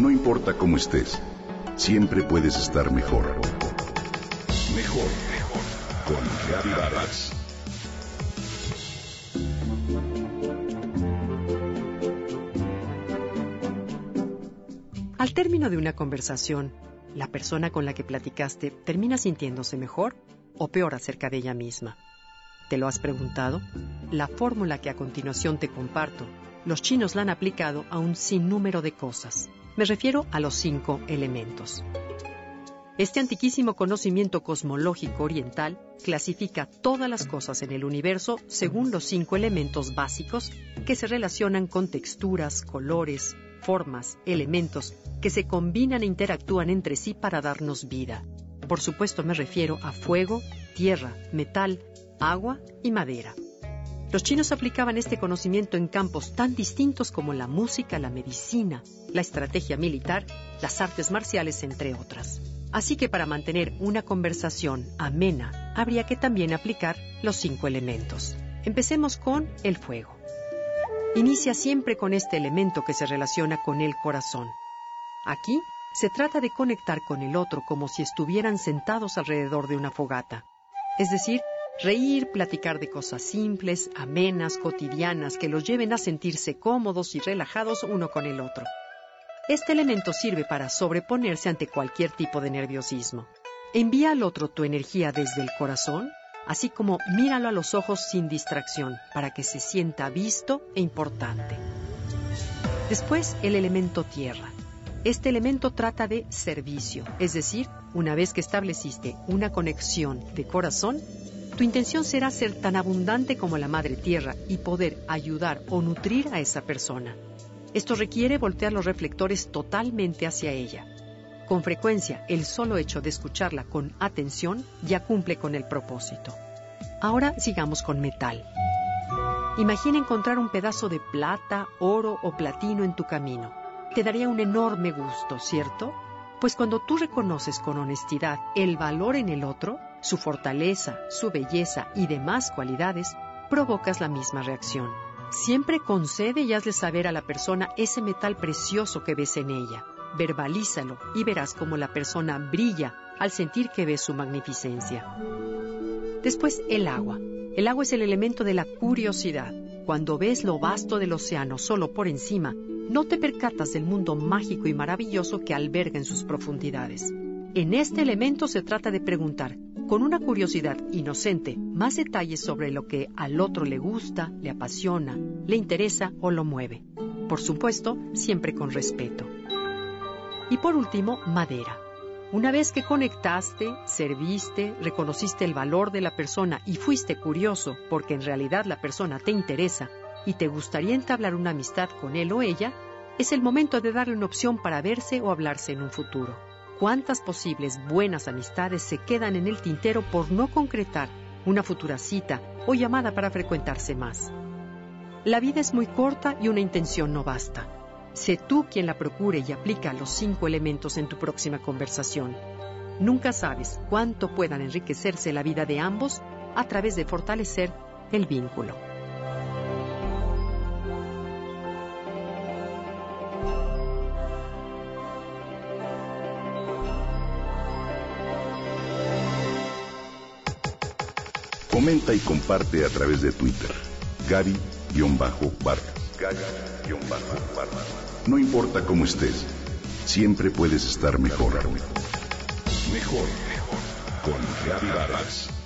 No importa cómo estés, siempre puedes estar mejor. Mejor, mejor. Con Vargas. Al término de una conversación, la persona con la que platicaste termina sintiéndose mejor o peor acerca de ella misma. ¿Te lo has preguntado? La fórmula que a continuación te comparto, los chinos la han aplicado a un sinnúmero de cosas. Me refiero a los cinco elementos. Este antiquísimo conocimiento cosmológico oriental clasifica todas las cosas en el universo según los cinco elementos básicos que se relacionan con texturas, colores, formas, elementos que se combinan e interactúan entre sí para darnos vida. Por supuesto me refiero a fuego, tierra, metal, agua y madera. Los chinos aplicaban este conocimiento en campos tan distintos como la música, la medicina, la estrategia militar, las artes marciales, entre otras. Así que para mantener una conversación amena, habría que también aplicar los cinco elementos. Empecemos con el fuego. Inicia siempre con este elemento que se relaciona con el corazón. Aquí se trata de conectar con el otro como si estuvieran sentados alrededor de una fogata. Es decir, reír, platicar de cosas simples, amenas, cotidianas, que los lleven a sentirse cómodos y relajados uno con el otro. Este elemento sirve para sobreponerse ante cualquier tipo de nerviosismo. Envía al otro tu energía desde el corazón, así como míralo a los ojos sin distracción, para que se sienta visto e importante. Después, el elemento tierra. Este elemento trata de servicio, es decir, una vez que estableciste una conexión de corazón, tu intención será ser tan abundante como la Madre Tierra y poder ayudar o nutrir a esa persona. Esto requiere voltear los reflectores totalmente hacia ella. Con frecuencia, el solo hecho de escucharla con atención ya cumple con el propósito. Ahora sigamos con metal. Imagina encontrar un pedazo de plata, oro o platino en tu camino te daría un enorme gusto, ¿cierto? Pues cuando tú reconoces con honestidad el valor en el otro, su fortaleza, su belleza y demás cualidades, provocas la misma reacción. Siempre concede y hazle saber a la persona ese metal precioso que ves en ella. Verbalízalo y verás cómo la persona brilla al sentir que ves su magnificencia. Después, el agua. El agua es el elemento de la curiosidad. Cuando ves lo vasto del océano solo por encima, no te percatas del mundo mágico y maravilloso que alberga en sus profundidades. En este elemento se trata de preguntar, con una curiosidad inocente, más detalles sobre lo que al otro le gusta, le apasiona, le interesa o lo mueve. Por supuesto, siempre con respeto. Y por último, madera. Una vez que conectaste, serviste, reconociste el valor de la persona y fuiste curioso porque en realidad la persona te interesa, y te gustaría entablar una amistad con él o ella, es el momento de darle una opción para verse o hablarse en un futuro. ¿Cuántas posibles buenas amistades se quedan en el tintero por no concretar una futura cita o llamada para frecuentarse más? La vida es muy corta y una intención no basta. Sé tú quien la procure y aplica los cinco elementos en tu próxima conversación. Nunca sabes cuánto puedan enriquecerse la vida de ambos a través de fortalecer el vínculo. Comenta y comparte a través de Twitter. Gaby-Vargas. Gaby-Vargas. No importa cómo estés, siempre puedes estar mejor. Mejor, mejor. Con Gaby Vargas.